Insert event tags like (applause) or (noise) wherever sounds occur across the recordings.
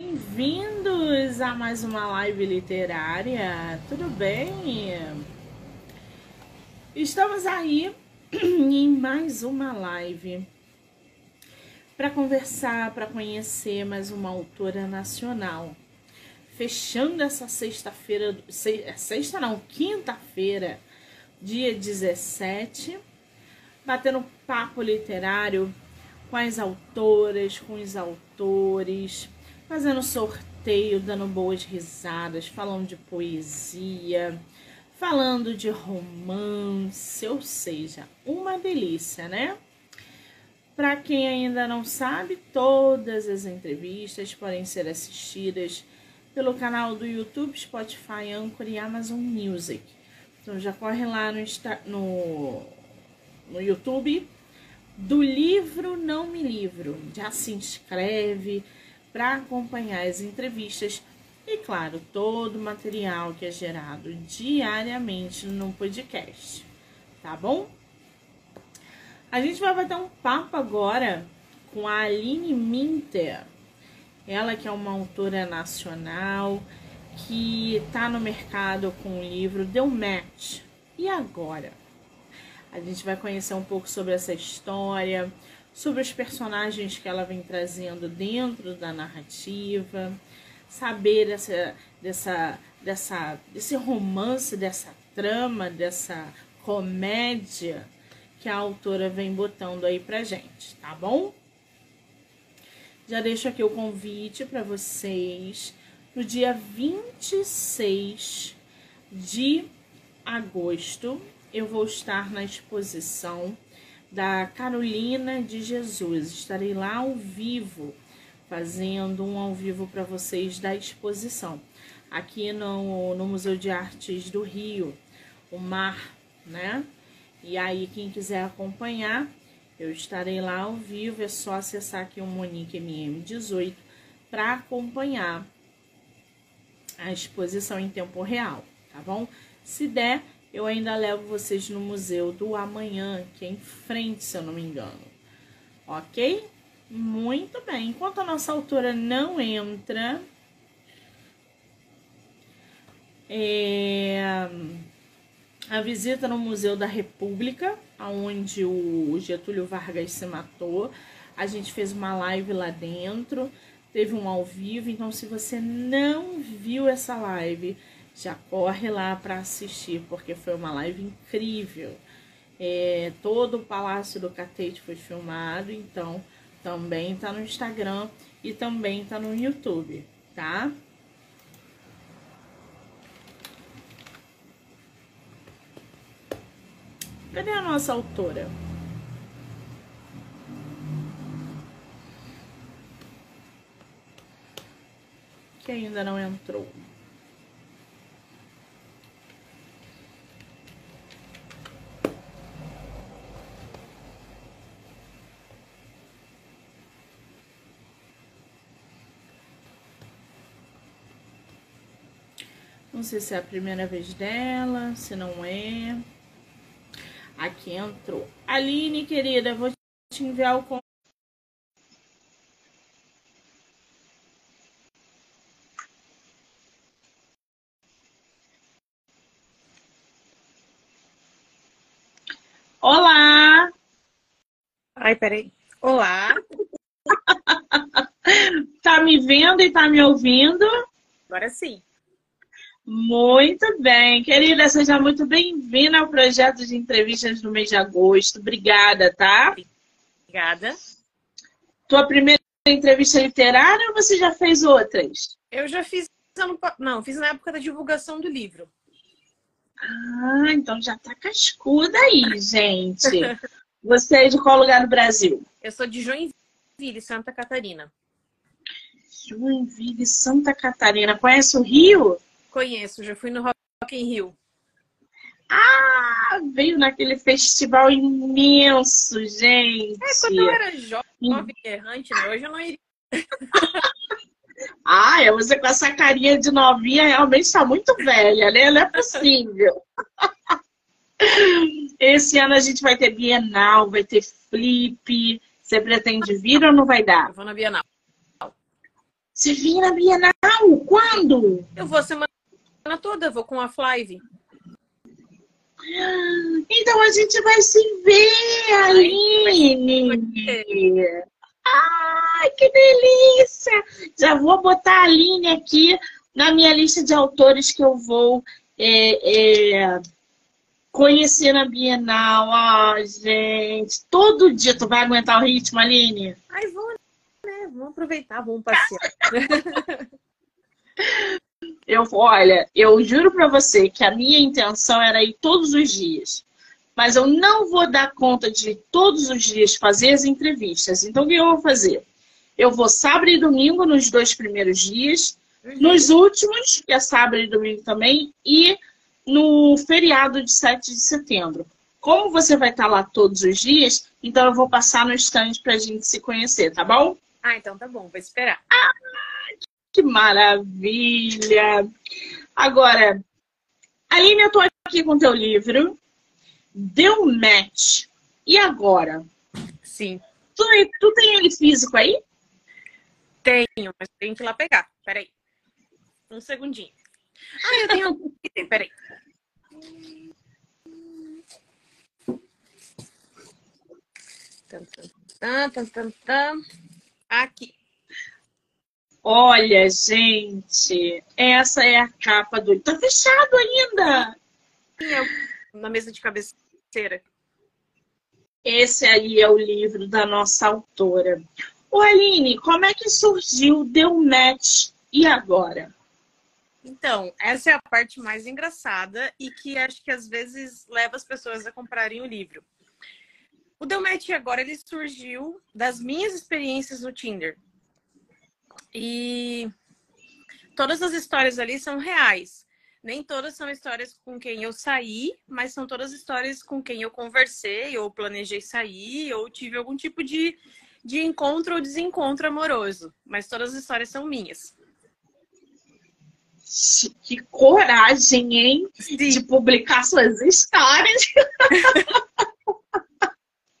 Bem-vindos a mais uma live literária. Tudo bem? Estamos aí (clears throat) em mais uma live para conversar, para conhecer mais uma autora nacional. Fechando essa sexta-feira, sexta não, quinta-feira, dia 17, batendo papo literário com as autoras, com os autores fazendo sorteio, dando boas risadas, falando de poesia, falando de romance, ou seja, uma delícia, né? Para quem ainda não sabe, todas as entrevistas podem ser assistidas pelo canal do YouTube, Spotify, Anchor e Amazon Music. Então já corre lá no, no, no YouTube do livro Não Me Livro. Já se inscreve, para acompanhar as entrevistas e, claro, todo o material que é gerado diariamente no podcast, tá bom? A gente vai bater um papo agora com a Aline Minter, ela que é uma autora nacional que está no mercado com o livro Deu Match. E agora? A gente vai conhecer um pouco sobre essa história, sobre os personagens que ela vem trazendo dentro da narrativa, saber dessa, dessa, dessa, desse romance, dessa trama, dessa comédia que a autora vem botando aí pra gente, tá bom? Já deixo aqui o convite para vocês no dia 26 de agosto. Eu vou estar na exposição da Carolina de Jesus. Estarei lá ao vivo, fazendo um ao vivo para vocês da exposição. Aqui no, no Museu de Artes do Rio, o Mar, né? E aí, quem quiser acompanhar, eu estarei lá ao vivo. É só acessar aqui o Monique MM18 para acompanhar a exposição em tempo real, tá bom? Se der, eu ainda levo vocês no Museu do Amanhã, que é em frente, se eu não me engano. Ok? Muito bem. Enquanto a nossa autora não entra, é, a visita no Museu da República, onde o Getúlio Vargas se matou. A gente fez uma live lá dentro, teve um ao vivo. Então, se você não viu essa live, já corre lá para assistir, porque foi uma live incrível. É, todo o Palácio do Catete foi filmado, então também tá no Instagram e também tá no YouTube, tá? Cadê a nossa autora? Que ainda não entrou. Não sei se é a primeira vez dela, se não é. Aqui entrou. Aline, querida, vou te enviar o Olá! Ai, peraí. Olá! (laughs) tá me vendo e tá me ouvindo? Agora sim. Muito bem, querida, seja muito bem-vinda ao projeto de entrevistas do mês de agosto. Obrigada, tá? Obrigada. Tua primeira entrevista literária ou você já fez outras? Eu já fiz, não, fiz na época da divulgação do livro. Ah, então já tá cascuda aí, gente. Você é de qual lugar do Brasil? Eu sou de Joinville, Santa Catarina. Joinville, Santa Catarina. Conhece o Rio? Conheço, já fui no Rock in Rio. Ah, veio naquele festival imenso, gente. É, quando eu era jovem, errante, né? Hoje eu não iria. (laughs) ah, é você com essa carinha de novinha realmente está muito velha, né? Não é possível. (laughs) Esse ano a gente vai ter Bienal, vai ter Flip. Você pretende vir ou não vai dar? Eu vou na Bienal. Você vem na Bienal? Quando? Eu vou semana toda, vou com a Flive. Então a gente vai se ver, Aline! Ai, que delícia! Já vou botar a Aline aqui na minha lista de autores que eu vou é, é, conhecer na Bienal. Ai, gente, todo dia tu vai aguentar o ritmo, Aline? Ai, vou, né? Vamos aproveitar, vamos passear. (laughs) Eu, olha, eu juro para você que a minha intenção era ir todos os dias. Mas eu não vou dar conta de todos os dias fazer as entrevistas. Então, o que eu vou fazer? Eu vou sábado e domingo nos dois primeiros dias, uhum. nos últimos, que é sábado e domingo também, e no feriado de 7 de setembro. Como você vai estar lá todos os dias, então eu vou passar no stand para a gente se conhecer, tá bom? Ah, então tá bom, vou esperar. Ah, que maravilha! Agora, Aline, eu tô aqui com teu livro. Deu match. E agora? Sim. Tu, tu tem ele físico aí? Tenho, mas tem que ir lá pegar. Peraí. Um segundinho. Ah, eu tenho um. (laughs) Peraí. Tan, tan, tan. Aqui. Olha, gente, essa é a capa do. Tá fechado ainda! Na mesa de cabeceira. Esse aí é o livro da nossa autora. Ô, Aline, como é que surgiu Deu Match e agora? Então, essa é a parte mais engraçada e que acho que às vezes leva as pessoas a comprarem o livro. O Deu Match agora ele surgiu das minhas experiências no Tinder. E todas as histórias ali são reais. Nem todas são histórias com quem eu saí, mas são todas histórias com quem eu conversei, ou planejei sair, ou tive algum tipo de, de encontro ou desencontro amoroso. Mas todas as histórias são minhas. Que coragem, hein? Sim. De publicar suas histórias.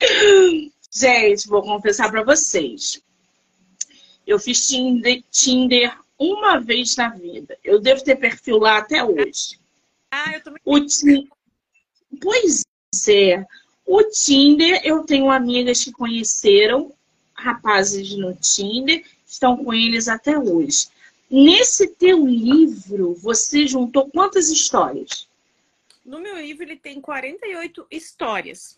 (laughs) Gente, vou confessar para vocês. Eu fiz Tinder uma vez na vida. Eu devo ter perfil lá até hoje. Ah, eu também. O Pois é. O Tinder, eu tenho amigas que conheceram rapazes no Tinder, estão com eles até hoje. Nesse teu livro, você juntou quantas histórias? No meu livro, ele tem 48 histórias.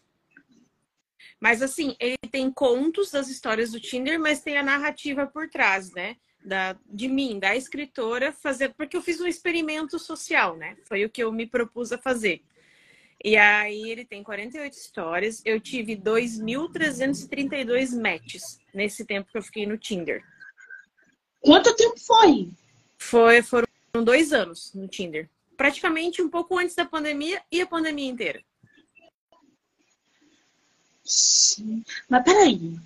Mas assim, ele tem contos das histórias do Tinder, mas tem a narrativa por trás, né? Da, de mim, da escritora, fazer. Porque eu fiz um experimento social, né? Foi o que eu me propus a fazer. E aí ele tem 48 histórias. Eu tive 2.332 matches nesse tempo que eu fiquei no Tinder. Quanto tempo foi? Foi, foram dois anos no Tinder. Praticamente um pouco antes da pandemia e a pandemia inteira. Sim. Mas peraí,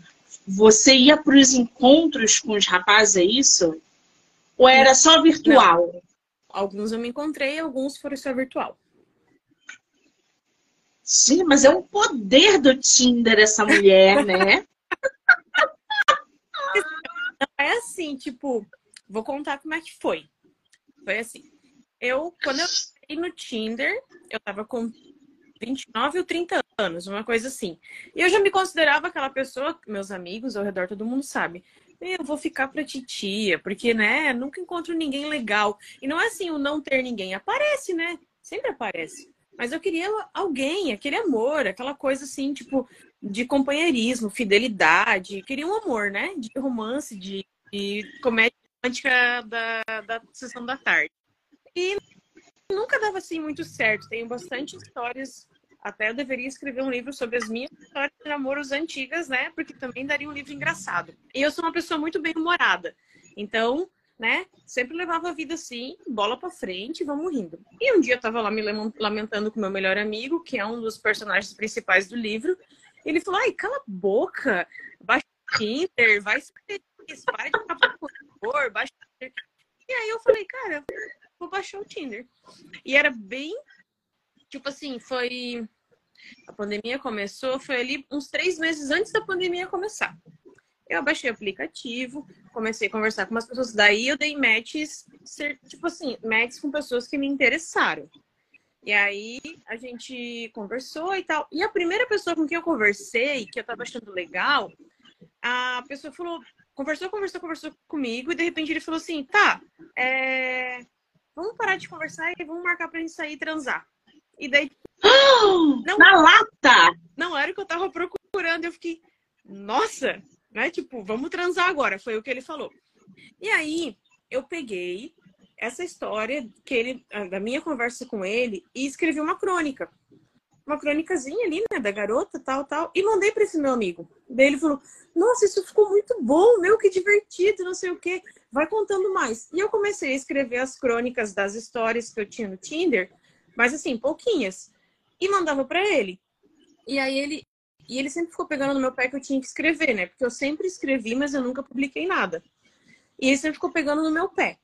você ia para os encontros com os rapazes, é isso? Ou era só virtual? Não. Alguns eu me encontrei, alguns foram só virtual. Sim, mas é um poder do Tinder essa mulher, né? (laughs) é assim, tipo, vou contar como é que foi. Foi assim. Eu, quando eu entrei no Tinder, eu tava com 29 ou 30 anos, uma coisa assim. E eu já me considerava aquela pessoa, meus amigos ao redor, todo mundo sabe. Eu vou ficar pra titia, porque, né, nunca encontro ninguém legal. E não é assim o não ter ninguém. Aparece, né? Sempre aparece. Mas eu queria alguém, aquele amor, aquela coisa assim, tipo, de companheirismo, fidelidade. Queria um amor, né? De romance, de, de comédia romântica da, da sessão da tarde. E nunca dava assim muito certo. Tenho bastante histórias até eu deveria escrever um livro sobre as minhas histórias de namoros antigas, né? Porque também daria um livro engraçado. E eu sou uma pessoa muito bem-humorada. Então, né? Sempre levava a vida assim, bola para frente, vamos rindo. E um dia eu tava lá me lamentando com meu melhor amigo, que é um dos personagens principais do livro. Ele falou: ai, cala a boca, baixa o Tinder, vai feliz, para de ficar por baixa. E aí eu falei, cara, vou baixar o Tinder. E era bem tipo assim, foi. A pandemia começou, foi ali uns três meses antes da pandemia começar. Eu baixei o aplicativo, comecei a conversar com umas pessoas. Daí eu dei matches, tipo assim, matches com pessoas que me interessaram. E aí a gente conversou e tal. E a primeira pessoa com quem eu conversei, que eu tava achando legal, a pessoa falou, conversou, conversou, conversou comigo, e de repente ele falou assim, tá, é... vamos parar de conversar e vamos marcar pra gente sair e transar. E daí. (gasps) não, Na lata! Não era o que eu tava procurando. Eu fiquei, nossa, né? Tipo, vamos transar agora. Foi o que ele falou. E aí eu peguei essa história que ele, da minha conversa com ele e escrevi uma crônica. Uma crônicazinha ali, né, da garota, tal, tal, e mandei para esse meu amigo. Daí ele falou: Nossa, isso ficou muito bom, meu, que divertido, não sei o quê. Vai contando mais. E eu comecei a escrever as crônicas das histórias que eu tinha no Tinder, mas assim, pouquinhas. E mandava para ele. E aí ele, e ele sempre ficou pegando no meu pé que eu tinha que escrever, né? Porque eu sempre escrevi, mas eu nunca publiquei nada. E ele sempre ficou pegando no meu pé.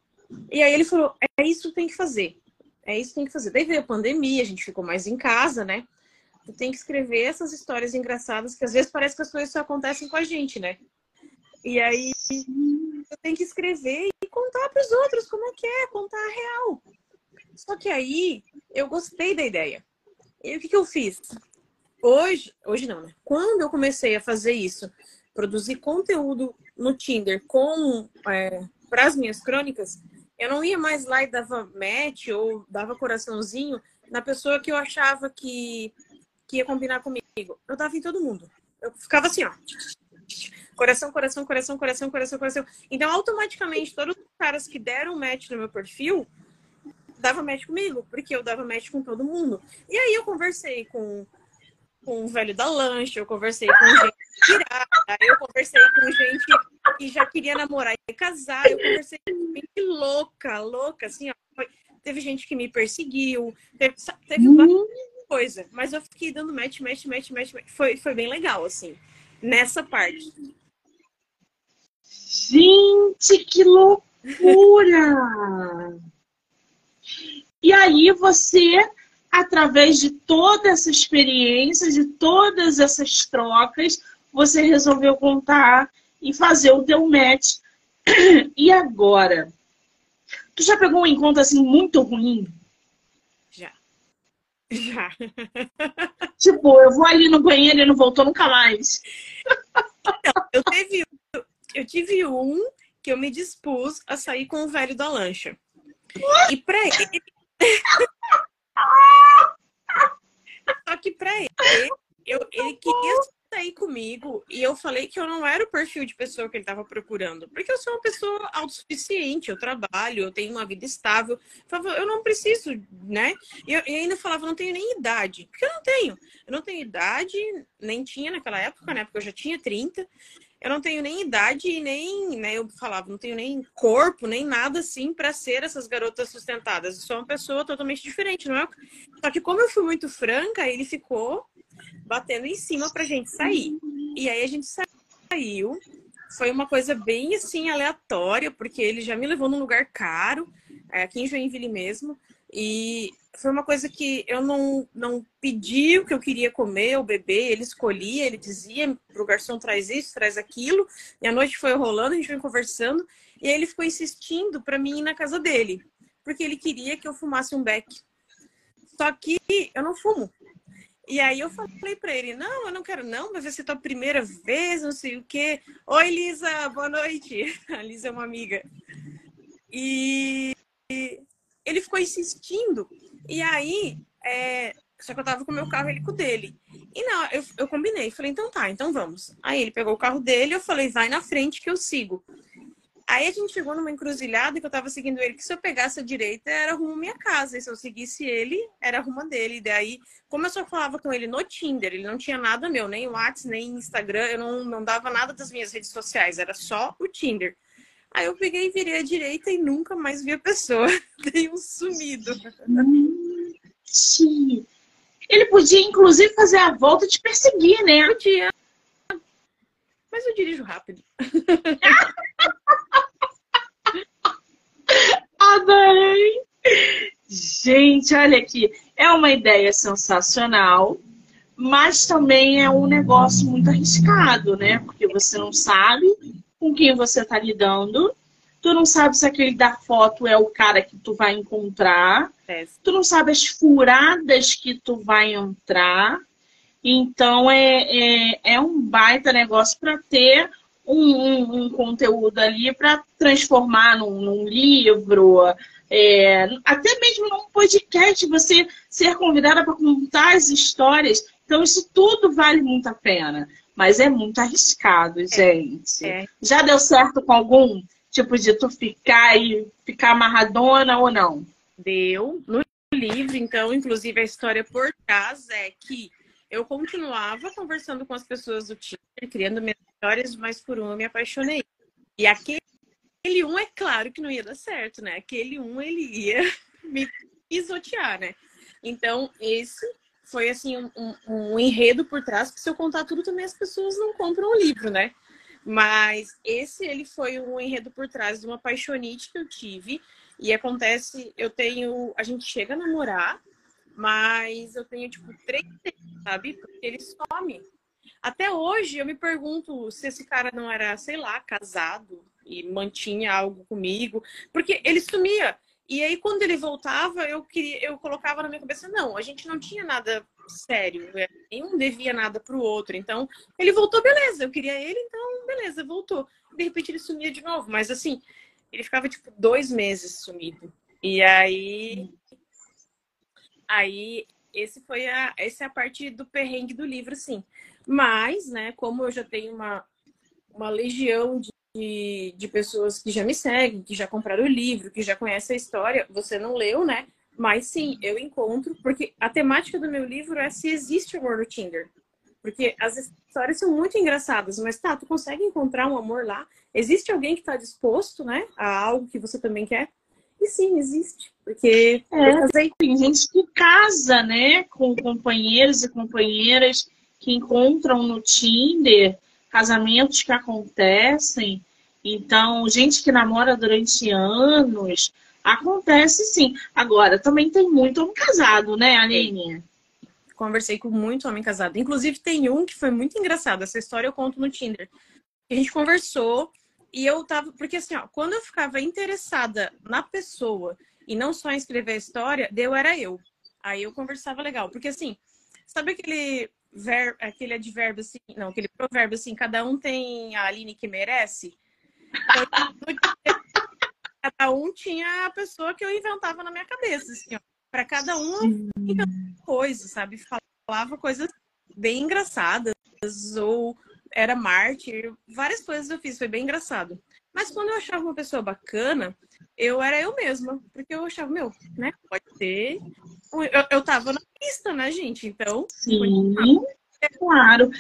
E aí ele falou: é isso que tem que fazer. É isso que tem que fazer. Daí veio a pandemia, a gente ficou mais em casa, né? Tu tem que escrever essas histórias engraçadas que às vezes parece que as coisas só acontecem com a gente, né? E aí eu tenho que escrever e contar para os outros como é que é, contar a real. Só que aí eu gostei da ideia. E o que, que eu fiz? Hoje, hoje não, né? Quando eu comecei a fazer isso, produzir conteúdo no Tinder com é, para as minhas crônicas, eu não ia mais lá e dava match ou dava coraçãozinho na pessoa que eu achava que, que ia combinar comigo. Eu dava em todo mundo. Eu ficava assim, ó. Coração, coração, coração, coração, coração, coração. Então, automaticamente, todos os caras que deram match no meu perfil dava match comigo, porque eu dava match com todo mundo. E aí eu conversei com com o velho da lancha, eu conversei com gente tirada, eu conversei com gente que já queria namorar e casar, eu conversei com gente louca, louca, assim, ó, teve gente que me perseguiu, teve, teve uhum. coisa, mas eu fiquei dando match, match, match, match, match, foi, foi bem legal, assim, nessa parte. Gente, que loucura! E aí você através de toda essa experiência, de todas essas trocas, você resolveu contar e fazer o teu match. (clears throat) E agora? Tu já pegou um encontro assim muito ruim? Já. Já. (laughs) Tipo, eu vou ali no banheiro e não voltou nunca mais. Não, eu, teve, eu tive um que eu me dispus a sair com o velho da lancha. E pra ele. Só que pra ele, eu, ele queria sair comigo e eu falei que eu não era o perfil de pessoa que ele estava procurando. Porque eu sou uma pessoa autossuficiente, eu trabalho, eu tenho uma vida estável. Eu não preciso, né? E, eu, e ainda falava, não tenho nem idade. Porque eu não tenho. Eu não tenho idade, nem tinha naquela época, né? Porque eu já tinha 30 eu não tenho nem idade nem, né, eu falava, não tenho nem corpo, nem nada assim para ser essas garotas sustentadas. Eu sou uma pessoa totalmente diferente, não é? Só que como eu fui muito franca, ele ficou batendo em cima pra gente sair. E aí a gente saiu. Foi uma coisa bem assim aleatória, porque ele já me levou num lugar caro, é, aqui em Joinville mesmo. E foi uma coisa que eu não, não pedi o que eu queria comer ou beber, ele escolhia, ele dizia pro garçom traz isso, traz aquilo. E a noite foi rolando, a gente foi conversando, e aí ele ficou insistindo para mim ir na casa dele, porque ele queria que eu fumasse um beck. Só que eu não fumo. E aí eu falei para ele, não, eu não quero não, vai ser tua primeira vez, não sei o quê. Oi, Lisa, boa noite. (laughs) A Lisa é uma amiga. E ele ficou insistindo e aí, é... só que eu tava com o meu carro, ele com o dele. E não, eu, eu combinei, falei, então tá, então vamos. Aí ele pegou o carro dele, eu falei, vai na frente que eu sigo. Aí a gente chegou numa encruzilhada que eu tava seguindo ele, que se eu pegasse a direita era rumo à minha casa, e se eu seguisse ele, era rumo dele. E daí, como eu só falava com ele no Tinder, ele não tinha nada meu, nem WhatsApp, nem Instagram, eu não, não dava nada das minhas redes sociais, era só o Tinder. Aí eu peguei e virei à direita e nunca mais vi a pessoa. (laughs) Dei um sumido. Gente. Ele podia, inclusive, fazer a volta e te perseguir, né? Podia. Mas eu dirijo rápido. (laughs) Adorei! Gente, olha aqui. É uma ideia sensacional, mas também é um negócio muito arriscado, né? Porque você não sabe com quem você está lidando, tu não sabe se aquele da foto é o cara que tu vai encontrar, é. tu não sabe as furadas que tu vai entrar. Então é, é, é um baita negócio para ter um, um, um, conteúdo ali para transformar num, num livro, é, até mesmo num podcast, você ser convidada para contar as histórias. Então, isso tudo vale muito a pena. Mas é muito arriscado, é, gente. É. Já deu certo com algum tipo de tu ficar e ficar amarradona ou não? Deu. No livro, então, inclusive a história por trás é que eu continuava conversando com as pessoas do Tinder, criando minhas histórias, mas por um eu me apaixonei. E aquele um, é claro que não ia dar certo, né? Aquele um, ele ia (laughs) me pisotear, né? Então, esse foi, assim, um, um, enredo por trás, que se eu contar tudo também as pessoas não compram o livro, né? Mas esse, ele foi um enredo por trás de uma paixonite que eu tive. E acontece, eu tenho... A gente chega a namorar, mas eu tenho, tipo, três sabe? Porque ele some. Até hoje eu me pergunto se esse cara não era, sei lá, casado e mantinha algo comigo, porque ele sumia. E aí quando ele voltava, eu queria, eu colocava na minha cabeça, não, a gente não tinha nada sério, né? nenhum devia nada pro outro. Então, ele voltou, beleza, eu queria ele, então beleza, voltou. De repente ele sumia de novo, mas assim, ele ficava tipo dois meses sumido. E aí aí esse foi a, essa é a parte do perrengue do livro, sim. Mas, né, como eu já tenho uma, uma legião de, de pessoas que já me seguem, que já compraram o livro, que já conhecem a história, você não leu, né? Mas sim, eu encontro, porque a temática do meu livro é se existe amor no Tinder. Porque as histórias são muito engraçadas, mas tá, tu consegue encontrar um amor lá? Existe alguém que está disposto, né, a algo que você também quer? E sim, existe. Porque é, tem gente que casa, né, com companheiros e companheiras que encontram no Tinder, casamentos que acontecem. Então, gente que namora durante anos, acontece sim. Agora, também tem muito homem casado, né, Aline? Conversei com muito homem casado. Inclusive, tem um que foi muito engraçado. Essa história eu conto no Tinder. A gente conversou e eu tava. Porque assim, ó, quando eu ficava interessada na pessoa e não só em escrever a história, deu era eu. Aí eu conversava legal. Porque assim, sabe aquele ver, aquele advérbio assim, não, aquele provérbio assim, cada um tem a Aline que merece? cada um tinha a pessoa que eu inventava na minha cabeça, assim, ó. Pra cada um, coisa, sabe? Falava coisas bem engraçadas, ou era mártir, várias coisas eu fiz, foi bem engraçado. Mas quando eu achava uma pessoa bacana, eu era eu mesma, porque eu achava, meu, né? Pode ser. Eu, eu tava na pista, né, gente? Então. Sim, é claro.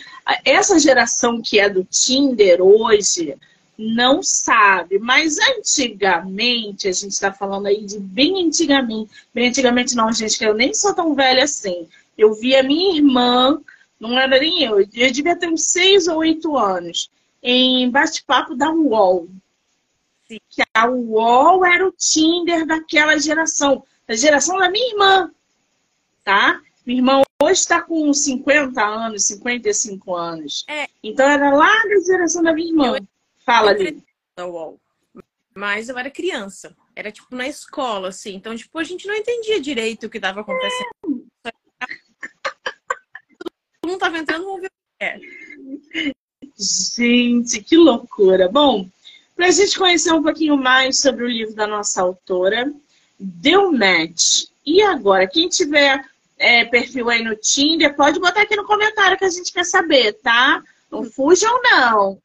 Essa geração que é do Tinder hoje não sabe, mas antigamente, a gente está falando aí de bem antigamente, bem antigamente não, gente, que eu nem sou tão velha assim. Eu vi a minha irmã não era nem eu, eu devia ter uns seis ou oito anos, em bate-papo da UOL. Que a UOL era o Tinder daquela geração, da geração da minha irmã, tá? Minha irmã hoje está com 50 anos, 55 anos. É. Então era lá da geração da minha irmã. Eu Fala UOL. Mas eu era criança. Era tipo na escola, assim. Então, tipo, a gente não entendia direito o que estava acontecendo. É não estava entrando, vamos ver o que é. Gente, que loucura. Bom, para a gente conhecer um pouquinho mais sobre o livro da nossa autora, deu match. E agora, quem tiver é, perfil aí no Tinder, pode botar aqui no comentário que a gente quer saber, tá? Não fujam, não.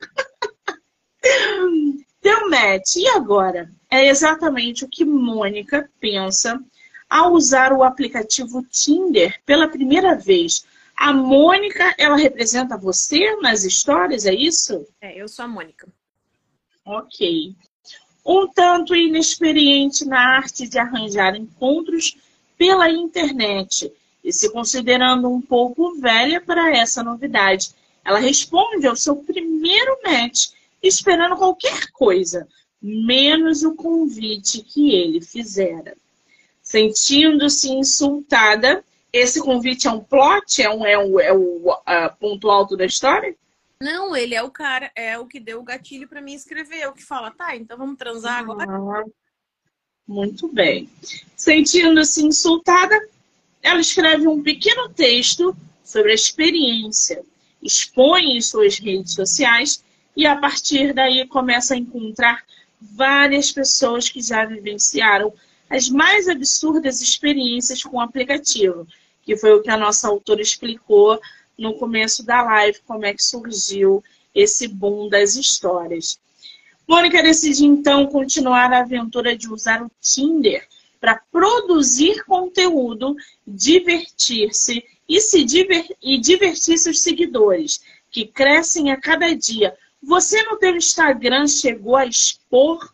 Deu match. E agora? É exatamente o que Mônica pensa ao usar o aplicativo Tinder pela primeira vez. A Mônica, ela representa você nas histórias, é isso? É, eu sou a Mônica. Ok. Um tanto inexperiente na arte de arranjar encontros pela internet e se considerando um pouco velha para essa novidade. Ela responde ao seu primeiro match, esperando qualquer coisa, menos o convite que ele fizera. Sentindo-se insultada, esse convite é um plot? É, um, é, um, é o uh, ponto alto da história? Não, ele é o cara, é o que deu o gatilho para mim escrever, é o que fala, tá, então vamos transar agora. Ah, muito bem. Sentindo-se insultada, ela escreve um pequeno texto sobre a experiência, expõe em suas redes sociais e a partir daí começa a encontrar várias pessoas que já vivenciaram as mais absurdas experiências com o aplicativo, que foi o que a nossa autora explicou no começo da live, como é que surgiu esse boom das histórias. Mônica decide então continuar a aventura de usar o Tinder para produzir conteúdo, divertir-se e se diver e divertir seus seguidores, que crescem a cada dia. Você no teu Instagram chegou a expor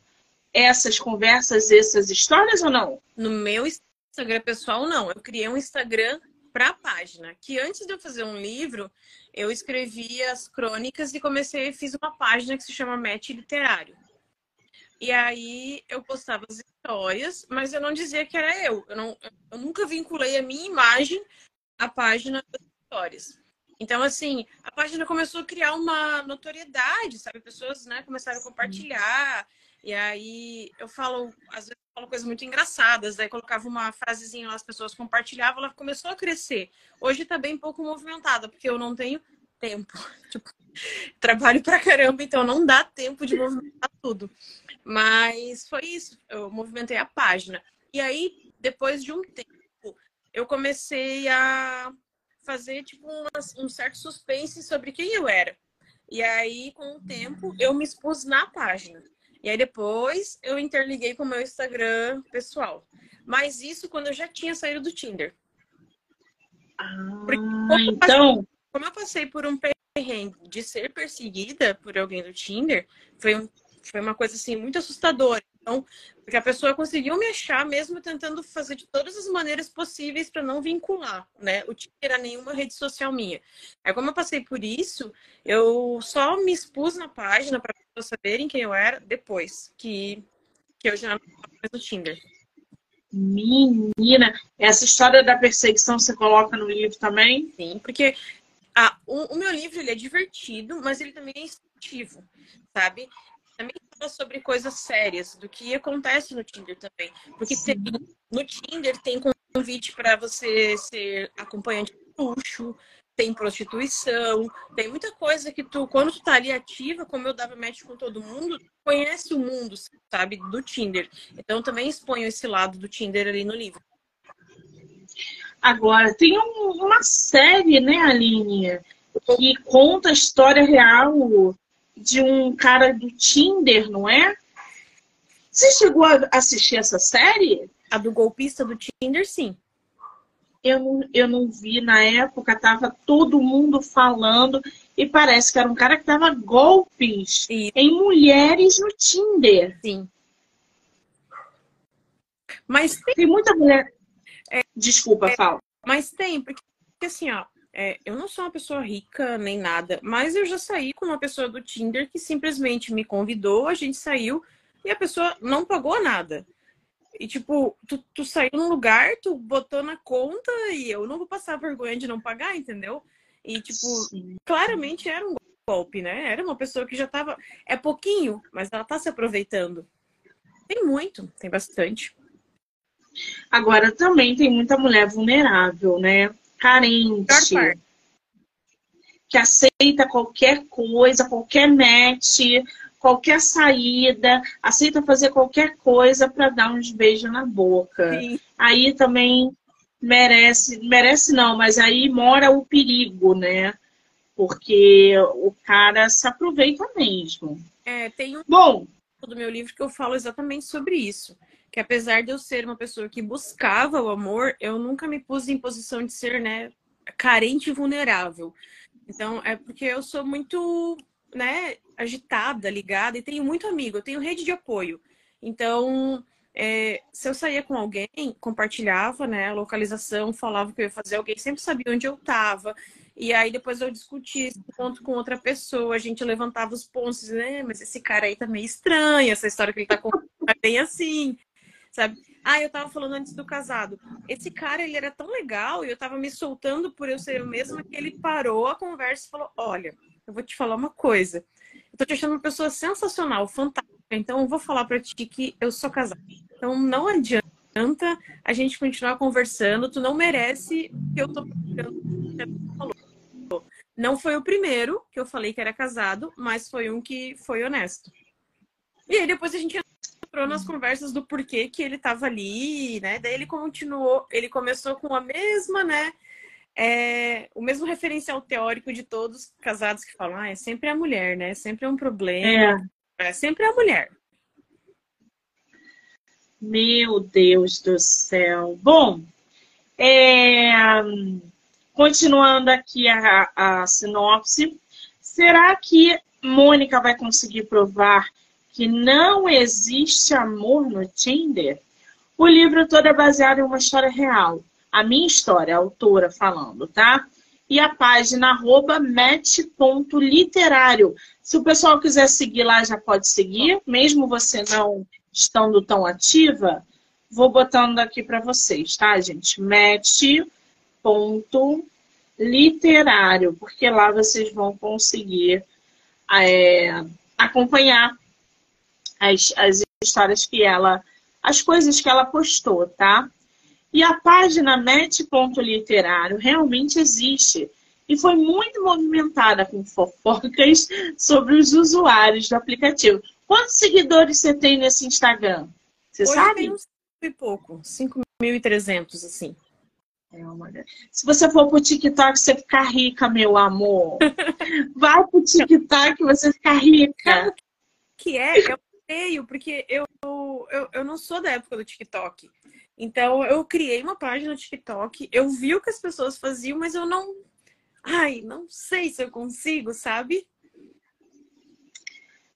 essas conversas, essas histórias ou não? No meu Instagram pessoal, não. Eu criei um Instagram para a página. Que antes de eu fazer um livro, eu escrevi as crônicas e comecei, fiz uma página que se chama Match Literário. E aí eu postava as histórias, mas eu não dizia que era eu. Eu, não, eu nunca vinculei a minha imagem à página das histórias. Então, assim, a página começou a criar uma notoriedade, sabe? Pessoas né, começaram a compartilhar. E aí eu falo, às vezes eu falo coisas muito engraçadas, daí colocava uma frasezinha lá, as pessoas compartilhavam, ela começou a crescer. Hoje tá bem pouco movimentada, porque eu não tenho tempo. (laughs) Tipo, trabalho pra caramba, então não dá tempo de movimentar tudo. Mas foi isso, eu movimentei a página. E aí, depois de um tempo, eu comecei a fazer tipo um, um certo suspense sobre quem eu era. E aí, com o tempo, eu me expus na página. E aí depois eu interliguei com o meu Instagram pessoal. Mas isso quando eu já tinha saído do Tinder. Ah, como então. Eu passei, como eu passei por um perrengue de ser perseguida por alguém do Tinder, foi, um, foi uma coisa assim muito assustadora. Então, porque a pessoa conseguiu me achar mesmo tentando fazer de todas as maneiras possíveis para não vincular, né? O Tinder a nenhuma rede social minha. Aí, como eu passei por isso, eu só me expus na página para pessoas saberem quem eu era depois que, que eu já não estava mais no Tinder. Menina, essa história da perseguição você coloca no livro também? Sim, porque ah, o, o meu livro ele é divertido, mas ele também é instrutivo, sabe? Também fala sobre coisas sérias, do que acontece no Tinder também. Porque tem, no Tinder tem convite para você ser acompanhante de luxo, tem prostituição, tem muita coisa que tu, quando tu tá ali ativa, como eu dava match com todo mundo, conhece o mundo, sabe, do Tinder. Então também exponho esse lado do Tinder ali no livro. Agora, tem um, uma série, né, Aline, que conta a história real de um cara do Tinder, não é? Você chegou a assistir essa série? A do golpista do Tinder, sim eu não, eu não vi na época, tava todo mundo falando e parece que era um cara que dava golpes Sim. em mulheres no Tinder. Sim. Mas tem, tem muita mulher. É, Desculpa, é, fala. Mas tem, porque assim, ó, é, eu não sou uma pessoa rica nem nada, mas eu já saí com uma pessoa do Tinder que simplesmente me convidou, a gente saiu e a pessoa não pagou nada. E, tipo, tu, tu saiu num lugar, tu botou na conta e eu não vou passar vergonha de não pagar, entendeu? E, tipo, Sim. claramente era um golpe, né? Era uma pessoa que já tava. É pouquinho, mas ela tá se aproveitando. Tem muito, tem bastante. Agora também tem muita mulher vulnerável, né? Carente. Que aceita qualquer coisa, qualquer match, qualquer saída, aceita fazer qualquer coisa para dar uns beijos na boca. Sim. Aí também merece, merece não, mas aí mora o perigo, né? Porque o cara se aproveita mesmo. É, tem um Bom, do meu livro que eu falo exatamente sobre isso. Que apesar de eu ser uma pessoa que buscava o amor, eu nunca me pus em posição de ser, né, carente e vulnerável. Então, é porque eu sou muito né, agitada, ligada, e tenho muito amigo, eu tenho rede de apoio. Então, é, se eu saía com alguém, compartilhava, né, a localização, falava que eu ia fazer, alguém sempre sabia onde eu estava. E aí depois eu discutia esse ponto com outra pessoa, a gente levantava os pontos, né, mas esse cara aí tá meio estranho, essa história que ele tá contando é bem assim, sabe? Ah, eu tava falando antes do casado. Esse cara, ele era tão legal e eu tava me soltando por eu ser eu mesma que ele parou a conversa e falou: Olha, eu vou te falar uma coisa. Eu tô te achando uma pessoa sensacional, fantástica. Então eu vou falar pra ti que eu sou casada. Então não adianta a gente continuar conversando. Tu não merece que eu tô. Não foi o primeiro que eu falei que era casado, mas foi um que foi honesto. E aí depois a gente entrou nas conversas do porquê que ele estava ali, né? Daí ele continuou, ele começou com a mesma, né? É, o mesmo referencial teórico de todos casados que falam, ah, é sempre a mulher, né? Sempre é um problema. É, é sempre a mulher. Meu Deus do céu. Bom, é, continuando aqui a, a sinopse, será que Mônica vai conseguir provar que não existe amor no Tinder? O livro todo é baseado em uma história real. A minha história, a autora falando, tá? E a página arroba match.literário. Se o pessoal quiser seguir lá, já pode seguir, mesmo você não estando tão ativa, vou botando aqui para vocês, tá, gente? Match.literário, porque lá vocês vão conseguir é, acompanhar as, as histórias que ela, as coisas que ela postou, tá? E a página net.literário realmente existe e foi muito movimentada com fofocas (laughs) sobre os usuários do aplicativo. Quantos seguidores você tem nesse Instagram? Você Hoje sabe? Tem uns e pouco, 5.300, assim. É uma... Se você for pro TikTok, você ficar rica, meu amor. (laughs) Vai pro TikTok, você ficar rica. que é? Eu odeio, porque eu, eu, eu não sou da época do TikTok. Então, eu criei uma página no TikTok, eu vi o que as pessoas faziam, mas eu não. Ai, não sei se eu consigo, sabe?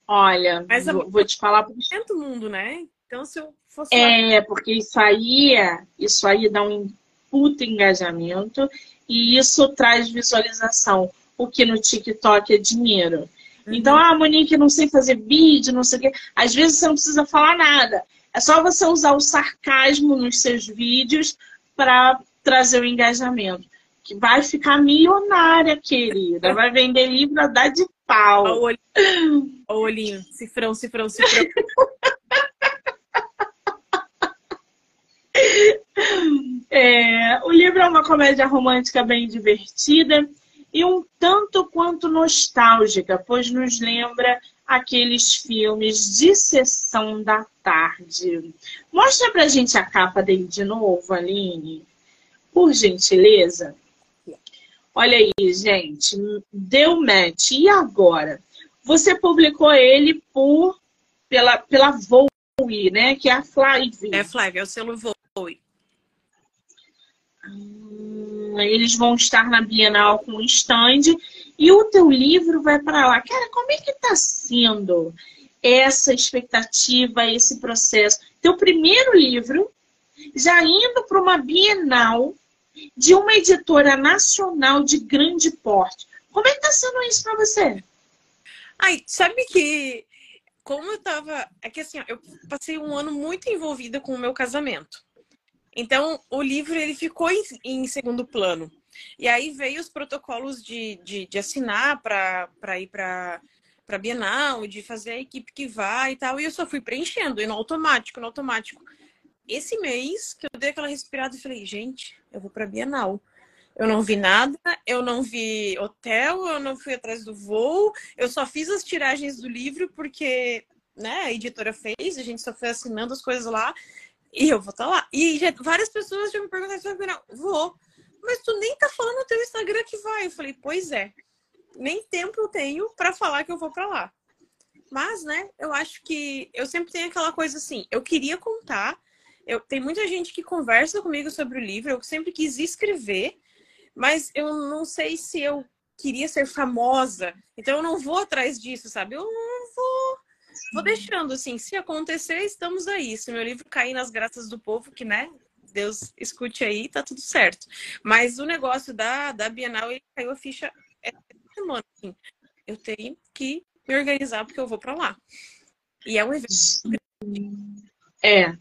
Olha, mas vou, vou te falar. Por... o mundo, né? Então, se eu fosse. É, lá... porque isso aí, isso aí dá um puta engajamento e isso traz visualização. O que no TikTok é dinheiro. Uhum. Então, ah, Monique, não sei fazer vídeo, não sei o quê. Às vezes você não precisa falar nada. É só você usar o sarcasmo nos seus vídeos para trazer o engajamento. Que vai ficar milionária, querida. Vai vender livro a dar de pau. Olha o olhinho, o olhinho. cifrão, cifrão, cifrão. (laughs) É, o livro é uma comédia romântica bem divertida e um tanto quanto nostálgica, pois nos lembra aqueles filmes de sessão da tarde. Mostra pra gente a capa dele de novo, Aline. Por gentileza. Olha aí, gente. Deu match. E agora? Você publicou ele por pela, pela Voe, né? Que é a Flive. É Flive, é o selo Voe. Eles vão estar na Bienal com um stand e o teu livro vai para lá. Cara, como é que está sendo essa expectativa, esse processo? Teu primeiro livro já indo para uma Bienal de uma editora nacional de grande porte. Como é que está sendo isso para você? Ai, sabe que como eu tava. É que assim, eu passei um ano muito envolvida com o meu casamento. Então, o livro ele ficou em, em segundo plano. E aí veio os protocolos de, de, de assinar para ir para para Bienal, de fazer a equipe que vai e tal. E eu só fui preenchendo, e no automático, no automático. Esse mês que eu dei aquela respirada e falei, gente, eu vou para Bienal. Eu não vi nada, eu não vi hotel, eu não fui atrás do voo, eu só fiz as tiragens do livro porque né, a editora fez, a gente só foi assinando as coisas lá. E eu vou estar tá lá. E já, várias pessoas já me perguntaram se vai Vou. Mas tu nem tá falando no teu Instagram que vai. Eu falei, pois é. Nem tempo eu tenho para falar que eu vou para lá. Mas, né, eu acho que eu sempre tenho aquela coisa assim, eu queria contar. Eu, tem muita gente que conversa comigo sobre o livro, eu sempre quis escrever, mas eu não sei se eu queria ser famosa. Então eu não vou atrás disso, sabe? Eu não vou vou deixando assim, se acontecer, estamos aí. Se meu livro cair nas graças do povo, que né, Deus escute aí, tá tudo certo. Mas o negócio da, da Bienal, ele caiu a ficha essa semana. Assim. Eu tenho que me organizar porque eu vou para lá. E é um evento. É.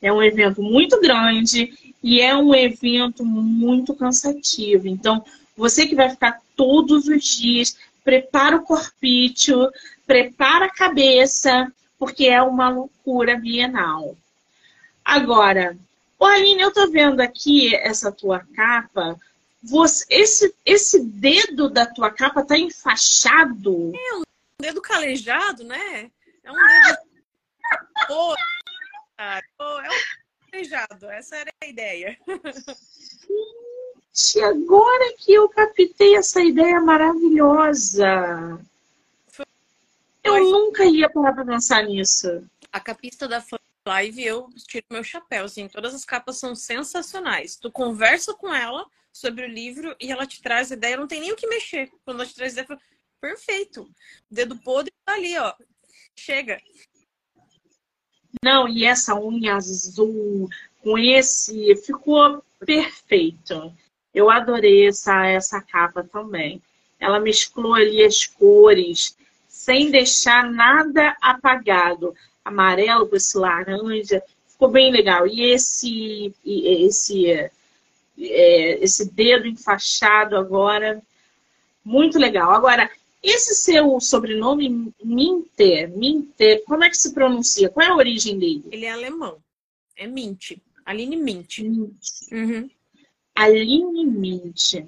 É um evento muito grande e é um evento muito cansativo. Então, você que vai ficar todos os dias, prepara o corpício, prepara a cabeça, porque é uma loucura bienal. Agora, Ô, Aline, eu tô vendo aqui essa tua capa. Você, esse, esse dedo da tua capa tá enfaixado. É um dedo calejado, né? É um dedo. oh, oh, é um calejado, essa era a ideia. Gente, agora que eu captei essa ideia maravilhosa. Eu nunca ia parar pra pensar nisso. A capista da live eu tiro meu chapéu, assim, todas as capas são sensacionais. Tu conversa com ela sobre o livro e ela te traz a ideia, não tem nem o que mexer. Quando ela te traz a ideia, perfeito. Dedo podre tá ali, ó. Chega. Não, e essa unha azul com esse ficou perfeito. Eu adorei essa, essa capa também. Ela mesclou ali as cores sem deixar nada apagado amarelo com esse laranja. Ficou bem legal. E esse, esse, é, esse dedo enfaixado agora, muito legal. Agora, esse seu sobrenome, Minter, Minter, como é que se pronuncia? Qual é a origem dele? Ele é alemão. É Mint. Aline Mint. Mint. Uhum. Aline Mint.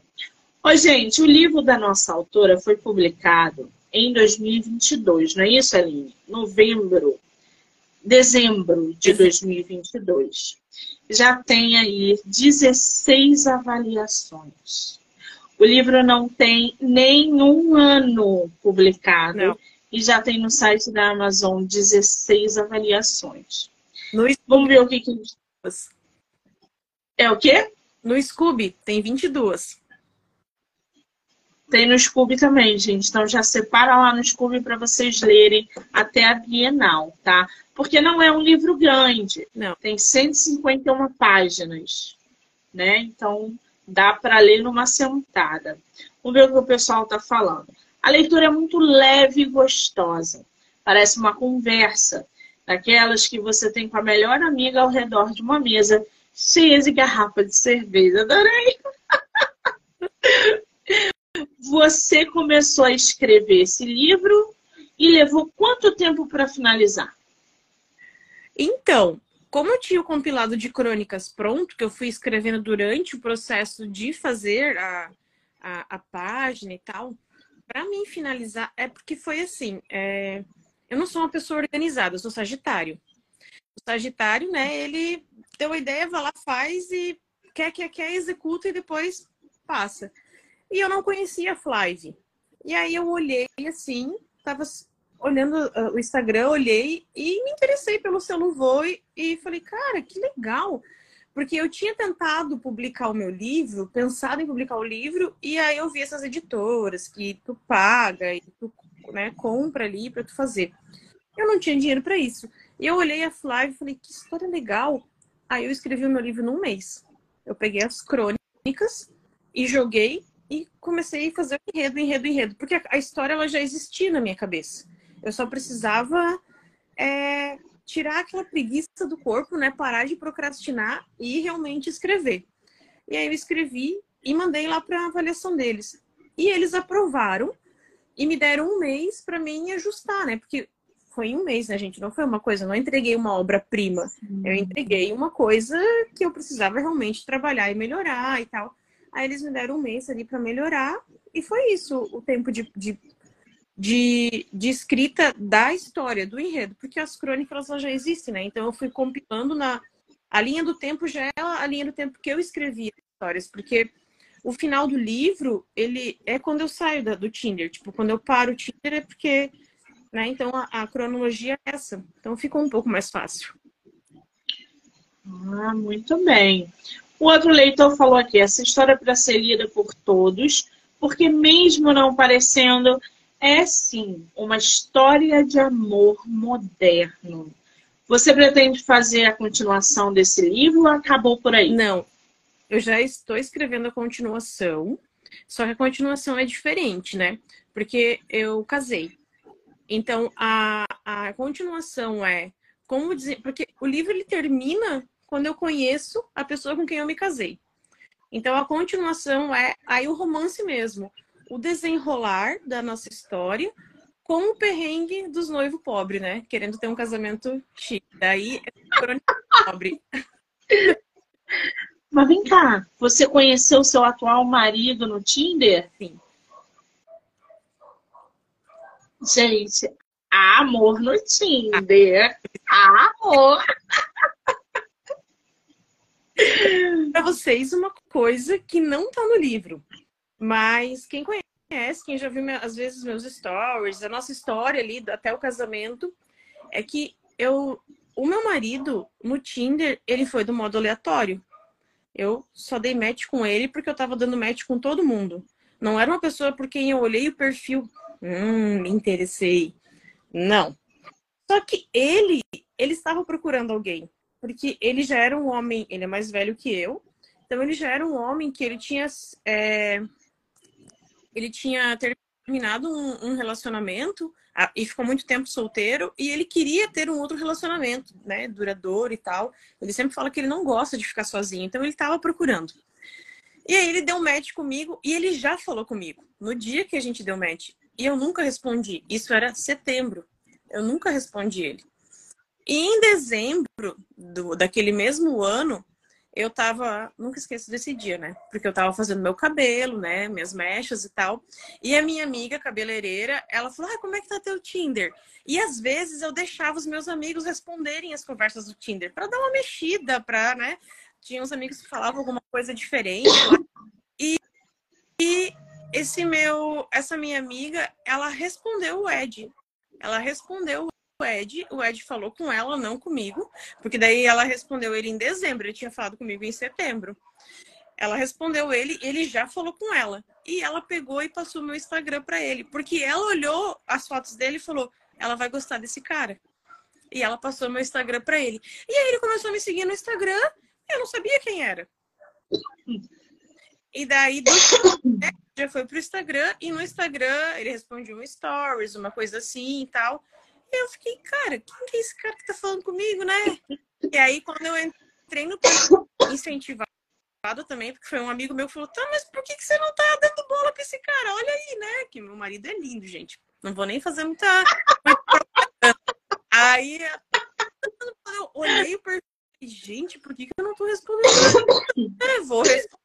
Oi, gente, o livro da nossa autora foi publicado em 2022, não é isso, Aline? Novembro dezembro de 2022. Já tem aí 16 avaliações. O livro não tem nenhum ano publicado não. e já tem no site da Amazon 16 avaliações. No Vamos ver o que, que... É o quê? No Scooby tem 22. Tem no Scooby também, gente. Então já separa lá no Scooby para vocês lerem até a Bienal, tá? Porque não é um livro grande. Não. Tem 151 páginas, né? Então dá para ler numa sentada. Vamos ver o que o pessoal está falando. A leitura é muito leve e gostosa. Parece uma conversa, daquelas que você tem com a melhor amiga ao redor de uma mesa cheia de garrafa de cerveja. Adorei! Você começou a escrever esse livro e levou quanto tempo para finalizar? Então, como eu tinha o compilado de crônicas pronto, que eu fui escrevendo durante o processo de fazer a, a, a página e tal, para mim finalizar, é porque foi assim: é, eu não sou uma pessoa organizada, eu sou Sagitário. O Sagitário, né, ele deu a ideia, vai lá, faz e quer, quer, quer, executa e depois passa. E eu não conhecia a Flive. E aí eu olhei assim, tava olhando uh, o Instagram, olhei e me interessei pelo Celuvô e, e falei, cara, que legal. Porque eu tinha tentado publicar o meu livro, pensado em publicar o livro, e aí eu vi essas editoras que tu paga e tu né, compra ali para tu fazer. Eu não tinha dinheiro para isso. E eu olhei a Flávia e falei, que história legal. Aí eu escrevi o meu livro num mês. Eu peguei as crônicas e joguei e comecei a fazer o enredo, enredo, enredo. Porque a história ela já existia na minha cabeça. Eu só precisava é, tirar aquela preguiça do corpo, né? Parar de procrastinar e realmente escrever. E aí eu escrevi e mandei lá para avaliação deles. E eles aprovaram e me deram um mês para mim ajustar, né? Porque foi um mês, né, gente? Não foi uma coisa, não entreguei uma obra-prima. Eu entreguei uma coisa que eu precisava realmente trabalhar e melhorar e tal. Aí eles me deram um mês ali para melhorar e foi isso o tempo de, de de, de escrita da história, do enredo, porque as crônicas já existem, né? Então eu fui compilando na. A linha do tempo já é a linha do tempo que eu escrevi as histórias, porque o final do livro, ele é quando eu saio da, do Tinder. Tipo, quando eu paro o Tinder é porque. Né? Então a, a cronologia é essa. Então ficou um pouco mais fácil. Ah, muito bem. O outro leitor falou aqui: essa história é para ser lida por todos, porque mesmo não parecendo é sim uma história de amor moderno. Você pretende fazer a continuação desse livro ou acabou por aí? Não, eu já estou escrevendo a continuação, só que a continuação é diferente, né? Porque eu casei. Então a, a continuação é como dizer, porque o livro ele termina quando eu conheço a pessoa com quem eu me casei. Então a continuação é aí o romance mesmo, o desenrolar da nossa história com o perrengue dos noivos pobres, né? Querendo ter um casamento chique. Daí é pobre. (laughs) Mas vem cá, você conheceu o seu atual marido no Tinder? Sim. Gente, amor no Tinder. Amor. (laughs) Para vocês, uma coisa que não tá no livro, mas quem conhece, quem já viu às vezes meus stories, a nossa história ali até o casamento, é que eu, o meu marido no Tinder, ele foi do modo aleatório. Eu só dei match com ele porque eu tava dando match com todo mundo. Não era uma pessoa por quem eu olhei o perfil, hum, me interessei. Não. Só que ele, ele estava procurando alguém, porque ele já era um homem, ele é mais velho que eu, então ele já era um homem que ele tinha, é, ele tinha terminado um, um relacionamento e ficou muito tempo solteiro e ele queria ter um outro relacionamento, né, duradouro e tal. Ele sempre fala que ele não gosta de ficar sozinho, então ele estava procurando. E aí ele deu um match comigo e ele já falou comigo no dia que a gente deu match. E eu nunca respondi. Isso era setembro. Eu nunca respondi ele. E em dezembro do, daquele mesmo ano, eu tava, nunca esqueço desse dia, né? Porque eu tava fazendo meu cabelo, né? Minhas mechas e tal. E a minha amiga cabeleireira, ela falou: ah, como é que tá teu Tinder? E às vezes eu deixava os meus amigos responderem as conversas do Tinder para dar uma mexida, pra, né? Tinha uns amigos que falavam alguma coisa diferente. E, e esse meu, essa minha amiga, ela respondeu o Ed. Ela respondeu o Ed, o Ed falou com ela, não comigo, porque daí ela respondeu ele em dezembro, ele tinha falado comigo em setembro. Ela respondeu ele, ele já falou com ela. E ela pegou e passou meu Instagram para ele, porque ela olhou as fotos dele e falou: "Ela vai gostar desse cara". E ela passou meu Instagram para ele. E aí ele começou a me seguir no Instagram, eu não sabia quem era. E daí do... já foi pro Instagram e no Instagram ele respondia um stories, uma coisa assim e tal. E eu fiquei, cara, quem que é esse cara que tá falando comigo, né? E aí, quando eu entrei no incentivado também, porque foi um amigo meu que falou, tá, mas por que, que você não tá dando bola pra esse cara? Olha aí, né? Que meu marido é lindo, gente. Não vou nem fazer muita. aí eu olhei o perfil gente, por que, que eu não tô respondendo? é, vou responder.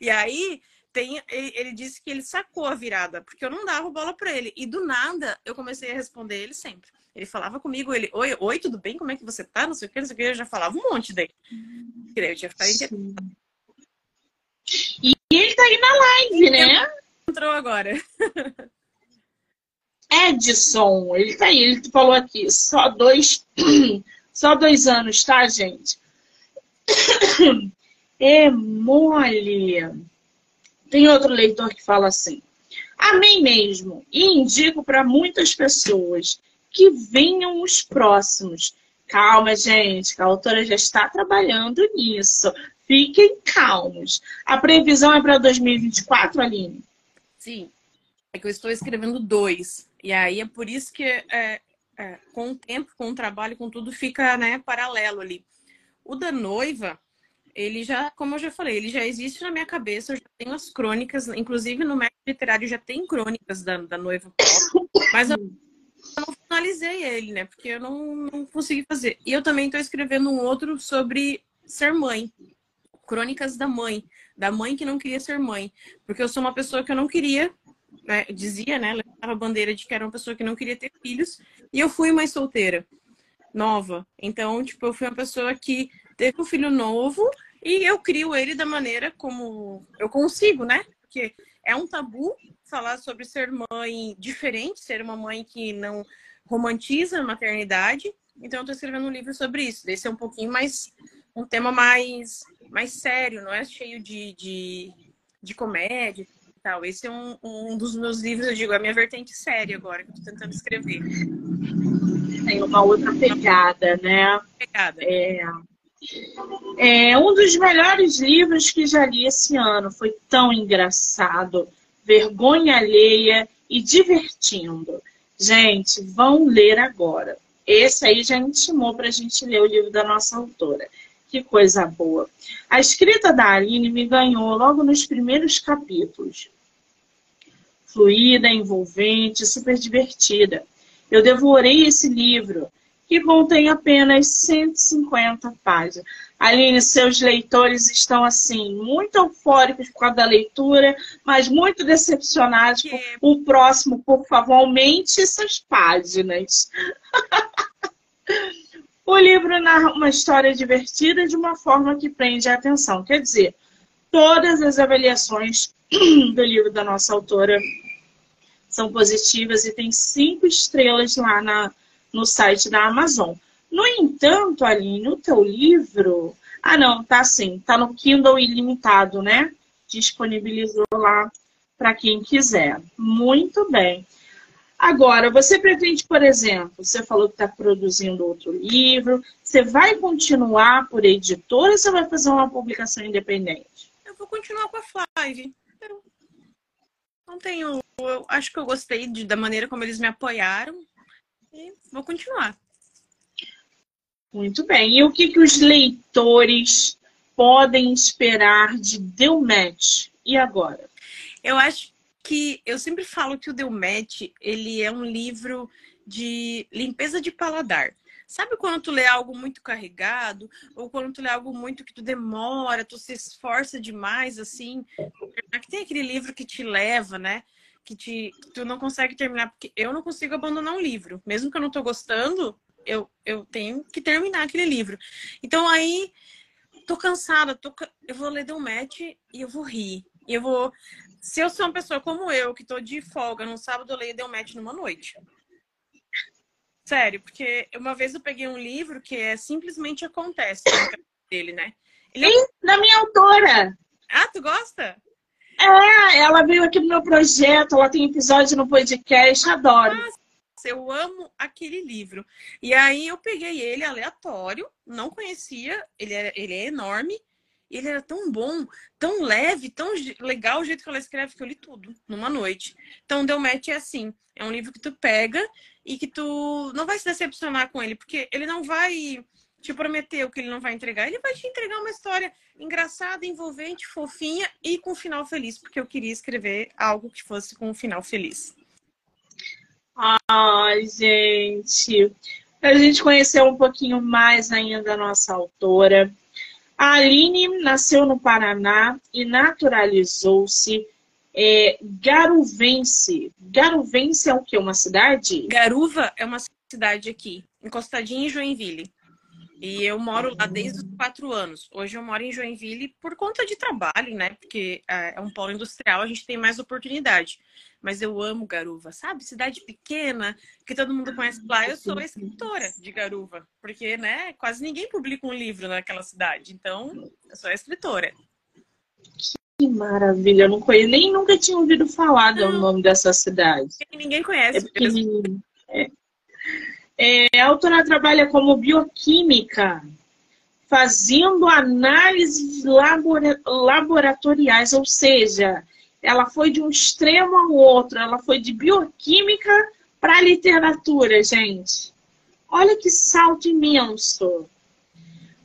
E aí, tem, ele, ele, disse que ele sacou a virada, porque eu não dava bola para ele. E do nada, eu comecei a responder ele sempre. Ele falava comigo, ele, oi, oi, tudo bem? Como é que você tá? Não sei o que, não sei o que. Eu já falava um monte dele. Que daí eu tinha ficado E ele tá aí na live, né? Entrou agora. (laughs) Edson, ele tá aí, ele falou aqui, só dois, (clears throat) só dois anos, tá, gente? (clears throat) É mole. Tem outro leitor que fala assim: Amém mesmo, e indico para muitas pessoas que venham os próximos. Calma, gente, que a autora já está trabalhando nisso. Fiquem calmos. A previsão é para 2024, Aline? Sim. É que eu estou escrevendo dois. E aí é por isso que é, é, com o tempo, com o trabalho, com tudo, fica né, paralelo ali. O da noiva, ele já, como eu já falei, ele já existe na minha cabeça, eu já tenho as crônicas, inclusive no método literário já tem crônicas da, da noiva mas eu não finalizei ele, né? Porque eu não, não consegui fazer. E eu também estou escrevendo um outro sobre ser mãe. Crônicas da mãe, da mãe que não queria ser mãe. Porque eu sou uma pessoa que eu não queria, né? dizia, né? Levava a bandeira de que era uma pessoa que não queria ter filhos. E eu fui mãe solteira, nova. Então, tipo, eu fui uma pessoa que teve um filho novo e eu crio ele da maneira como eu consigo, né? Porque é um tabu falar sobre ser mãe diferente, ser uma mãe que não romantiza a maternidade. Então, eu estou escrevendo um livro sobre isso. Esse é um pouquinho mais. um tema mais, mais sério, não é cheio de, de, de comédia e tal. Esse é um, um dos meus livros, eu digo, é a minha vertente séria agora, que eu estou tentando escrever. Tem uma outra pegada, né? Pegada. É. É um dos melhores livros que já li esse ano. Foi tão engraçado, vergonha alheia e divertindo. Gente, vão ler agora. esse aí já intimou para a gente ler o livro da nossa autora. Que coisa boa. A escrita da Aline me ganhou logo nos primeiros capítulos. Fluida, envolvente, super divertida. Eu devorei esse livro, que contém apenas 150 páginas. Aline, seus leitores estão assim, muito eufóricos por causa da leitura, mas muito decepcionados. Que... O próximo, por favor, aumente essas páginas. (laughs) O livro narra uma história divertida de uma forma que prende a atenção. Quer dizer, todas as avaliações (clears throat) do livro da nossa autora são positivas e tem cinco estrelas lá na, no site da Amazon. No entanto, Aline, o teu livro. Ah, não, tá assim, tá no Kindle ilimitado, né? Disponibilizou lá para quem quiser. Muito bem. Agora, você pretende, por exemplo, você falou que está produzindo outro livro, você vai continuar por editora ou você vai fazer uma publicação independente? Eu vou continuar com a Flávia. Eu não tenho. Eu acho que eu gostei de, da maneira como eles me apoiaram e vou continuar. Muito bem. E o que, que os leitores podem esperar de Deu Match? E agora? Eu acho que eu sempre falo que o Deu Match, ele é um livro de limpeza de paladar. Sabe quando tu lê algo muito carregado? Ou quando tu lê algo muito que tu demora, tu se esforça demais, assim? Tem aquele livro que te leva, né? Que, te, que tu não consegue terminar. Porque eu não consigo abandonar um livro. Mesmo que eu não tô gostando, eu, eu tenho que terminar aquele livro. Então aí, tô cansada, tô, eu vou ler Deu Match e eu vou rir. E eu vou se eu sou uma pessoa como eu, que tô de folga no sábado, eu leio Deu Match numa noite. Sério, porque uma vez eu peguei um livro que é simplesmente acontece dele, né? Ele é... da minha autora. Ah, tu gosta? É, ela veio aqui no meu projeto, ela tem episódio no podcast, adoro. Nossa, eu amo aquele livro. E aí eu peguei ele aleatório, não conhecia, ele é, ele é enorme. E ele era tão bom, tão leve, tão legal o jeito que ela escreve, que eu li tudo numa noite. Então, Deu Match é assim: é um livro que tu pega e que tu não vai se decepcionar com ele, porque ele não vai te prometer o que ele não vai entregar. Ele vai te entregar uma história engraçada, envolvente, fofinha e com um final feliz, porque eu queria escrever algo que fosse com um final feliz. Ai, gente. A gente conheceu um pouquinho mais ainda da nossa autora. A Aline nasceu no Paraná e naturalizou-se é, garuvense. Garuvense é o quê? Uma cidade? Garuva é uma cidade aqui, encostadinha em Joinville. E eu moro lá desde os quatro anos. Hoje eu moro em Joinville por conta de trabalho, né? Porque é, é um polo industrial, a gente tem mais oportunidade. Mas eu amo Garuva, sabe? Cidade pequena, que todo mundo conhece lá. Eu sou escritora de Garuva, porque, né? Quase ninguém publica um livro naquela cidade. Então, eu sou escritora. Que maravilha! Eu não conheço, nem nunca tinha ouvido falar do nome dessa cidade. Ninguém conhece. É, é. É, a autora trabalha como bioquímica, fazendo análises laboratoriais, ou seja, ela foi de um extremo ao outro, ela foi de bioquímica para literatura, gente. Olha que salto imenso.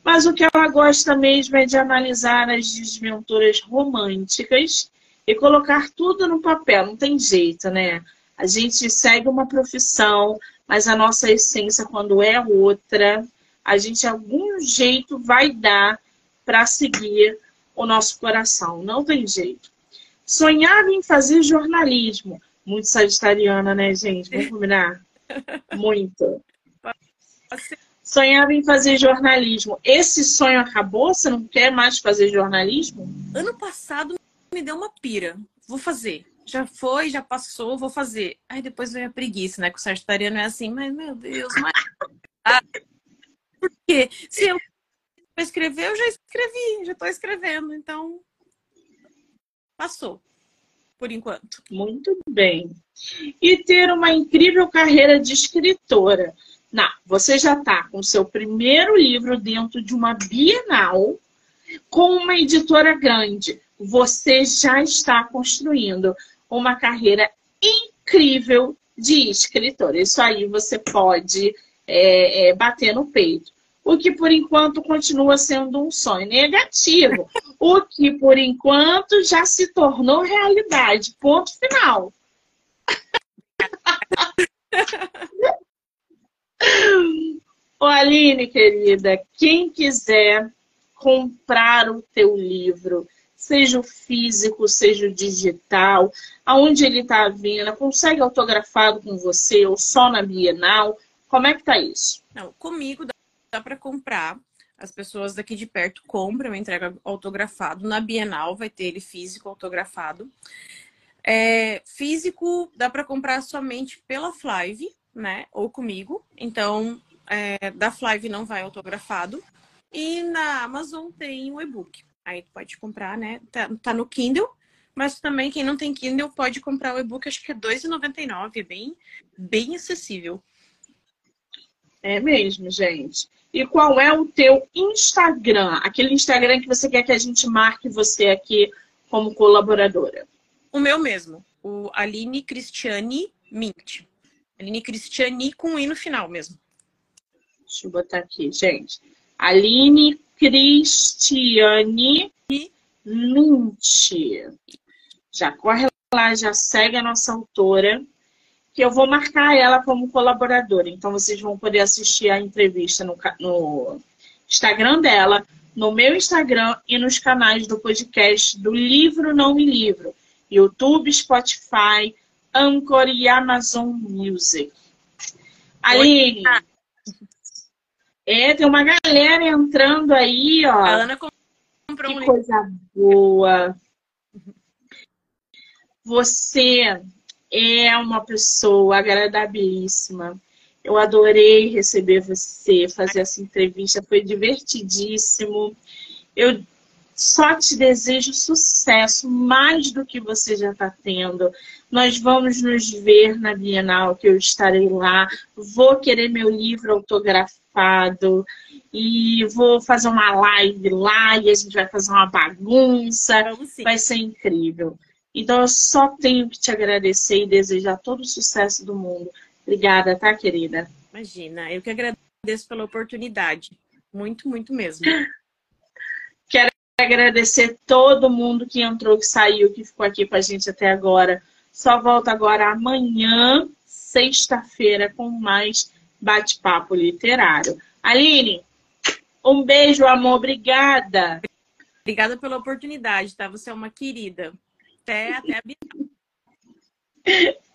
Mas o que ela gosta mesmo é de analisar as desventuras românticas e colocar tudo no papel. Não tem jeito, né? A gente segue uma profissão, mas a nossa essência, quando é outra, a gente algum jeito vai dar para seguir o nosso coração. Não tem jeito. Sonhava em fazer jornalismo. Muito sagitariana, né, gente? Vamos combinar? (laughs) Muito. Sonhava em fazer jornalismo. Esse sonho acabou? Você não quer mais fazer jornalismo? Ano passado me deu uma pira. Vou fazer já foi, já passou, vou fazer. Aí depois vem a preguiça, né? Que o sagitariano é assim, mas meu Deus, mas. (laughs) Ah, por quê? Se eu escrever, eu já escrevi, já estou escrevendo, então passou, por enquanto. Muito bem. E ter uma incrível carreira de escritora. Não, você já está com seu primeiro livro dentro de uma Bienal com uma editora grande. Você já está construindo uma carreira incrível de escritora. Isso aí você pode é, é, bater no peito. O que por enquanto continua sendo um sonho negativo. O que por enquanto já se tornou realidade. Ponto final. (laughs) Ô, Aline, querida, quem quiser comprar o teu livro, seja o físico, seja o digital, aonde ele está vindo, consegue autografado com você ou só na Bienal? Como é que tá isso? Não, comigo dá, para comprar. As pessoas daqui de perto compram, eu entrego autografado. Na Bienal vai ter ele físico autografado. É, físico dá para comprar somente pela Flive, né? Ou comigo. Então, é, da Flive não vai autografado. E na Amazon tem o e-book. Aí tu pode comprar, né? Tá, tá, no Kindle, mas também quem não tem Kindle pode comprar o e-book, acho que é R$2,99, é bem, bem acessível. É mesmo, gente. E qual é o teu Instagram? Aquele Instagram que você quer que a gente marque você aqui como colaboradora. O meu mesmo, o Aline Cristiane Mint. Aline Cristiane com i no final mesmo. Deixa eu botar aqui, gente. Aline Cristiane Mint. Já corre lá, já segue a nossa autora, que eu vou marcar ela como colaboradora. Então vocês vão poder assistir a entrevista no, no Instagram dela, no meu Instagram e nos canais do podcast do Livro Não Me Livro. YouTube, Spotify, Anchor e Amazon Music. Aline, é, tem uma galera entrando aí, ó. A Ana comprou que um coisa boa. Você é uma pessoa agradabilíssima. Eu adorei receber você, fazer essa entrevista, foi divertidíssimo. Eu só te desejo sucesso, mais do que você já está tendo. Nós vamos nos ver na Bienal, que eu estarei lá. Vou querer meu livro autografado e vou fazer uma live lá e a gente vai fazer uma bagunça. Vai ser incrível. Então eu só tenho que te agradecer e desejar todo o sucesso do mundo. Obrigada, tá, querida? Imagina, eu que agradeço pela oportunidade. Muito, muito mesmo. (laughs) Quero agradecer todo mundo que entrou, que saiu, que ficou aqui com a gente até agora. Só volta agora amanhã, sexta-feira, com mais bate-papo literário. Aline, um beijo, amor. Obrigada. Obrigada pela oportunidade, tá? Você é uma querida. Até, até a